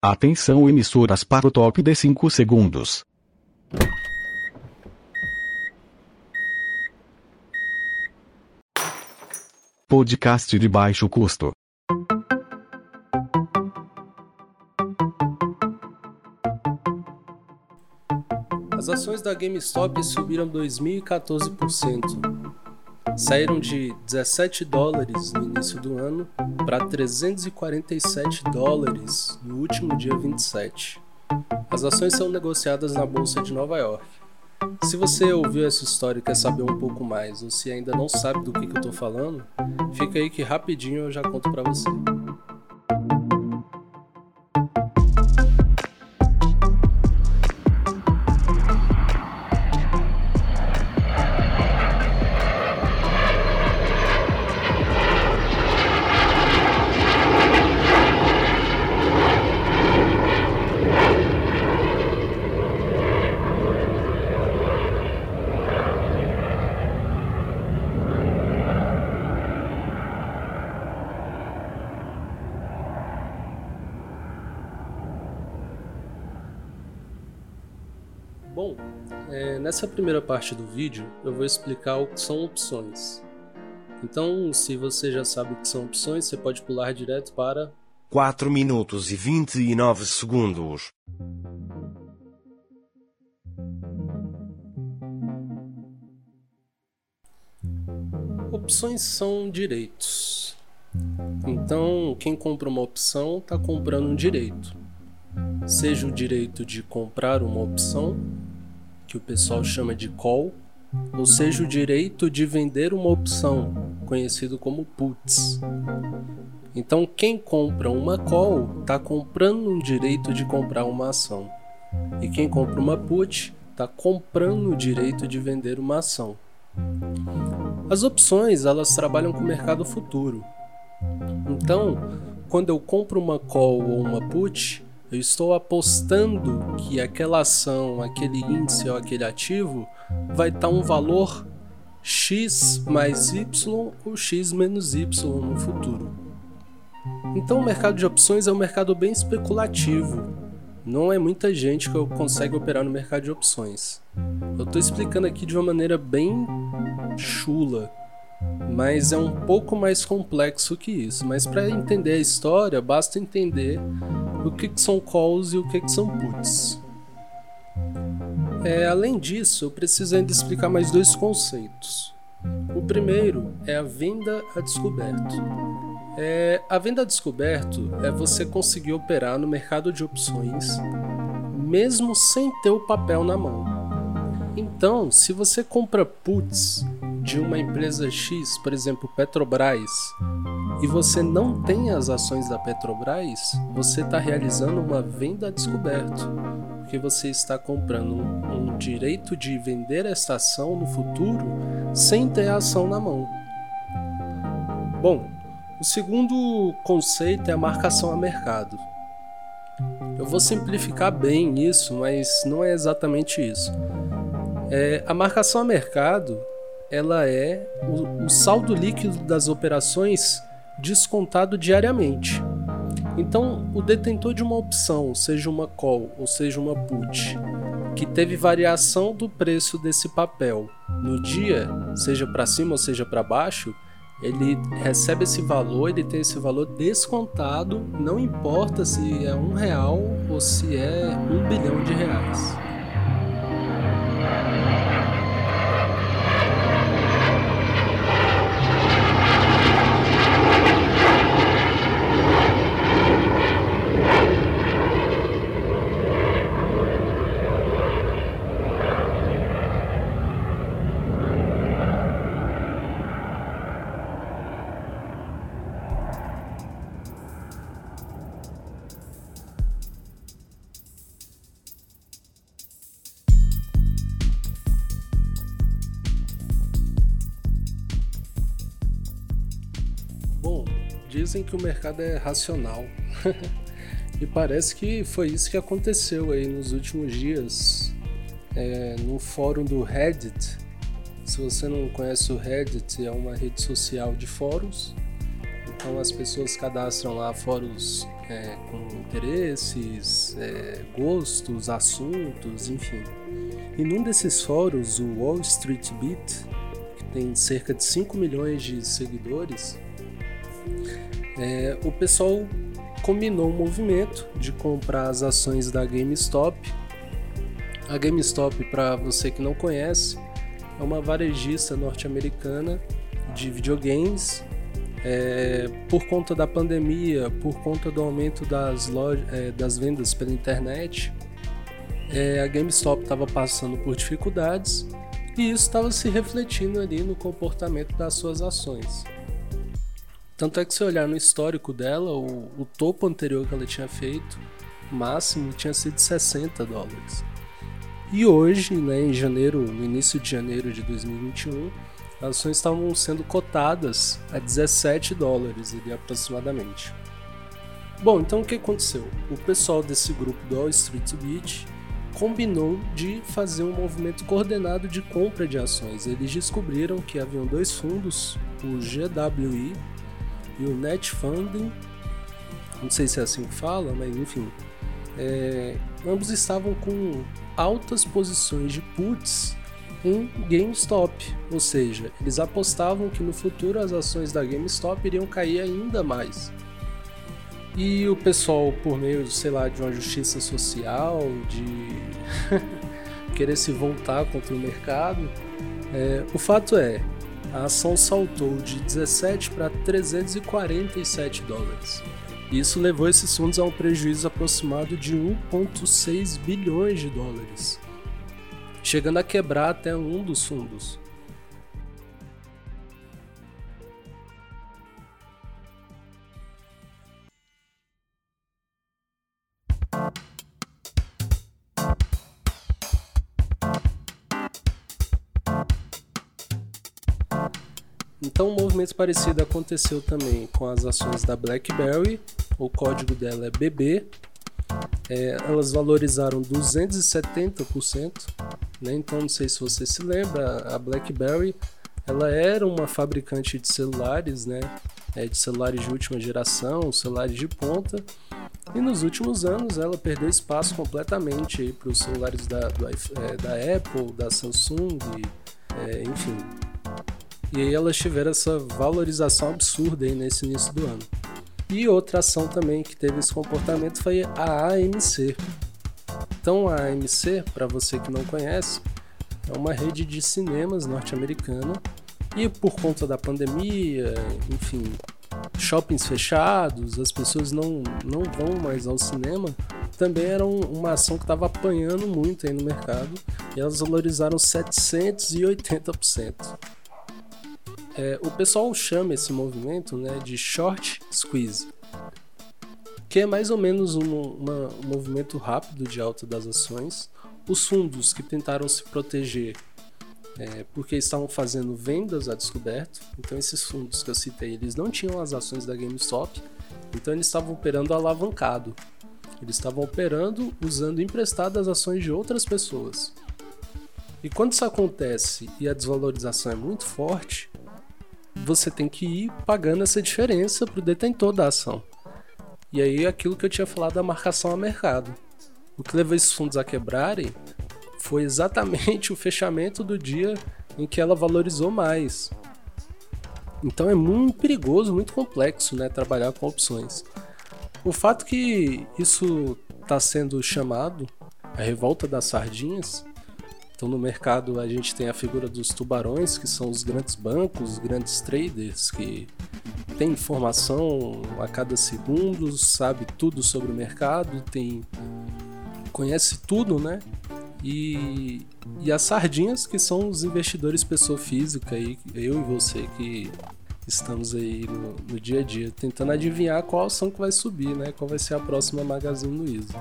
Atenção emissoras para o top de 5 segundos. Podcast de baixo custo. As ações da GameStop subiram 2014%. Saíram de 17 dólares no início do ano para 347 dólares no último dia 27. As ações são negociadas na bolsa de Nova York. Se você ouviu essa história e quer saber um pouco mais, ou se ainda não sabe do que, que eu estou falando, fica aí que rapidinho eu já conto para você. Bom, é, nessa primeira parte do vídeo eu vou explicar o que são opções. Então, se você já sabe o que são opções, você pode pular direto para 4 minutos e 29 segundos. Opções são direitos. Então, quem compra uma opção está comprando um direito. Seja o direito de comprar uma opção, que o pessoal chama de call, ou seja o direito de vender uma opção, conhecido como puts. Então, quem compra uma call está comprando um direito de comprar uma ação, e quem compra uma put está comprando o direito de vender uma ação. As opções elas trabalham com o mercado futuro. Então, quando eu compro uma call ou uma put, eu estou apostando que aquela ação, aquele índice ou aquele ativo vai estar um valor x mais y ou x menos y no futuro. Então, o mercado de opções é um mercado bem especulativo. Não é muita gente que consegue operar no mercado de opções. Eu estou explicando aqui de uma maneira bem chula, mas é um pouco mais complexo que isso. Mas para entender a história, basta entender o que, que são calls e o que, que são puts. É, além disso, eu preciso ainda explicar mais dois conceitos. O primeiro é a venda a descoberto. É, a venda a descoberto é você conseguir operar no mercado de opções mesmo sem ter o papel na mão. Então, se você compra puts de uma empresa X, por exemplo, Petrobras, e você não tem as ações da Petrobras, você está realizando uma venda a descoberto, porque você está comprando um, um direito de vender esta ação no futuro sem ter a ação na mão. Bom, o segundo conceito é a marcação a mercado. Eu vou simplificar bem isso, mas não é exatamente isso. É, a marcação a mercado ela é o, o saldo líquido das operações descontado diariamente. Então, o detentor de uma opção, seja uma call ou seja uma put, que teve variação do preço desse papel no dia, seja para cima ou seja para baixo, ele recebe esse valor, ele tem esse valor descontado, não importa se é um real ou se é um bilhão de reais. Dizem que o mercado é racional. e parece que foi isso que aconteceu aí nos últimos dias. É, no fórum do Reddit. Se você não conhece o Reddit, é uma rede social de fóruns. Então as pessoas cadastram lá fóruns é, com interesses, é, gostos, assuntos, enfim. E num desses fóruns, o Wall Street Beat, que tem cerca de 5 milhões de seguidores, é, o pessoal combinou um movimento de comprar as ações da GameStop. A GameStop, para você que não conhece, é uma varejista norte-americana de videogames. É, por conta da pandemia, por conta do aumento das, é, das vendas pela internet, é, a GameStop estava passando por dificuldades e isso estava se refletindo ali no comportamento das suas ações. Tanto é que se olhar no histórico dela, o, o topo anterior que ela tinha feito, máximo, tinha sido 60 dólares. E hoje, né, em janeiro, no início de janeiro de 2021, as ações estavam sendo cotadas a 17 dólares ali, aproximadamente. Bom, então o que aconteceu? O pessoal desse grupo do Wall Street Beach combinou de fazer um movimento coordenado de compra de ações. Eles descobriram que haviam dois fundos, o GWI e o Net Funding, não sei se é assim que fala, mas enfim, é, ambos estavam com altas posições de puts em GameStop, ou seja, eles apostavam que no futuro as ações da GameStop iriam cair ainda mais. E o pessoal, por meio, sei lá, de uma justiça social, de querer se voltar contra o mercado, é, o fato é, a ação saltou de 17 para 347 dólares. Isso levou esses fundos a um prejuízo aproximado de 1,6 bilhões de dólares, chegando a quebrar até um dos fundos. Então, um movimento parecido aconteceu também com as ações da BlackBerry, o código dela é BB. É, elas valorizaram 270%, né? então não sei se você se lembra, a BlackBerry ela era uma fabricante de celulares, né? É, de celulares de última geração, celulares de ponta, e nos últimos anos ela perdeu espaço completamente para os celulares da, do, é, da Apple, da Samsung, é, enfim, e aí elas tiveram essa valorização absurda aí nesse início do ano. E outra ação também que teve esse comportamento foi a AMC. Então a AMC, para você que não conhece, é uma rede de cinemas norte-americana e por conta da pandemia, enfim, shoppings fechados, as pessoas não, não vão mais ao cinema, também era uma ação que estava apanhando muito aí no mercado e elas valorizaram 780%. É, o pessoal chama esse movimento né, de short squeeze, que é mais ou menos um, uma, um movimento rápido de alta das ações. Os fundos que tentaram se proteger é, porque estavam fazendo vendas a descoberto, então esses fundos que eu citei, eles não tinham as ações da GameStop, então eles estavam operando alavancado. Eles estavam operando usando emprestadas ações de outras pessoas. E quando isso acontece e a desvalorização é muito forte, você tem que ir pagando essa diferença para o detentor da ação. E aí aquilo que eu tinha falado da marcação a mercado. O que levou esses fundos a quebrarem foi exatamente o fechamento do dia em que ela valorizou mais. Então é muito perigoso, muito complexo, né, trabalhar com opções. O fato que isso está sendo chamado a revolta das sardinhas então, no mercado, a gente tem a figura dos tubarões, que são os grandes bancos, os grandes traders que têm informação a cada segundo, sabe tudo sobre o mercado, tem conhece tudo, né? E, e as sardinhas, que são os investidores pessoa física, aí, eu e você que estamos aí no, no, dia a dia, tentando adivinhar qual ação que vai subir, né? Qual vai ser a próxima Magazine Luiza.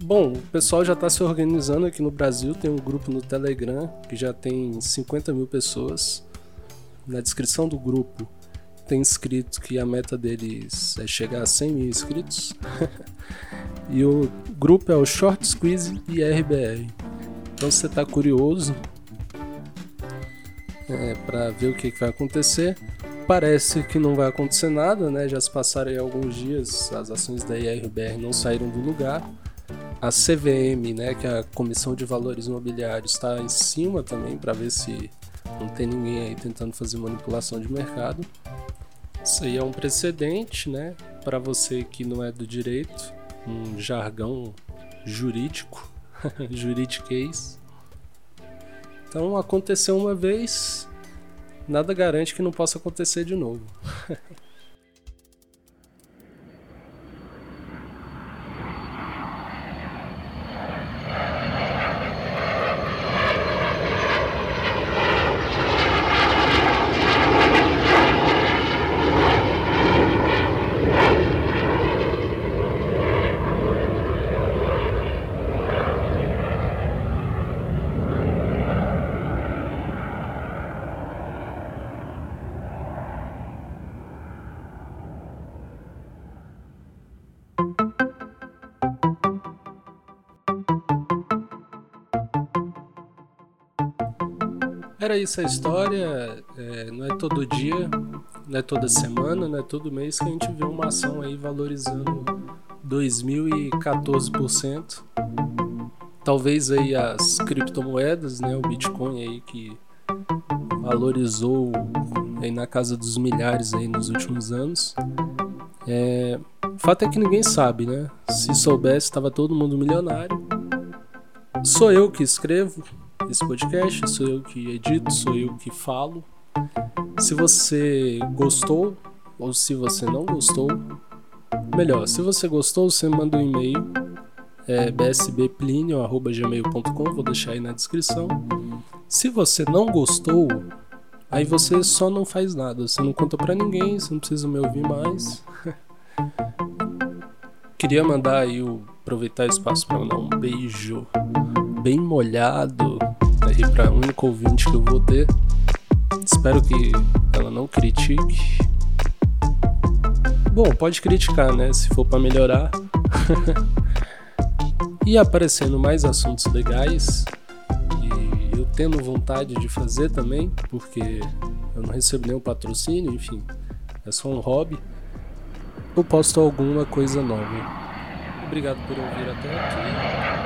Bom, o pessoal já está se organizando aqui no Brasil. Tem um grupo no Telegram que já tem 50 mil pessoas. Na descrição do grupo tem escrito que a meta deles é chegar a 100 mil inscritos. e o grupo é o Short Squeeze IRBR. Então, se você está curioso é, para ver o que, que vai acontecer, parece que não vai acontecer nada, né? Já se passaram alguns dias, as ações da IRBR não saíram do lugar. A CVM, né, que é a Comissão de Valores Imobiliários, está em cima também para ver se não tem ninguém aí tentando fazer manipulação de mercado. Isso aí é um precedente, né, para você que não é do direito, um jargão jurídico, juridiquês. Então aconteceu uma vez, nada garante que não possa acontecer de novo. Era isso a história. É, não é todo dia, não é toda semana, não é todo mês que a gente vê uma ação aí valorizando 2014%. Talvez aí as criptomoedas, né, o Bitcoin aí que valorizou aí na casa dos milhares aí nos últimos anos. É, o fato é que ninguém sabe, né? Se soubesse, estava todo mundo milionário. Sou eu que escrevo, esse podcast, sou eu que edito, sou eu que falo. Se você gostou ou se você não gostou, melhor, se você gostou, você manda um e-mail é, bsbplinio@gmail.com, vou deixar aí na descrição. Se você não gostou, aí você só não faz nada, você não conta para ninguém, você não precisa me ouvir mais. Queria mandar aí o aproveitar o espaço para mandar um beijo bem molhado aí para único ouvinte que eu vou ter. Espero que ela não critique. Bom, pode criticar, né? Se for para melhorar. e aparecendo mais assuntos legais e eu tendo vontade de fazer também, porque eu não recebo nenhum patrocínio, enfim, é só um hobby. Eu posto alguma coisa nova. Obrigado por ouvir até aqui.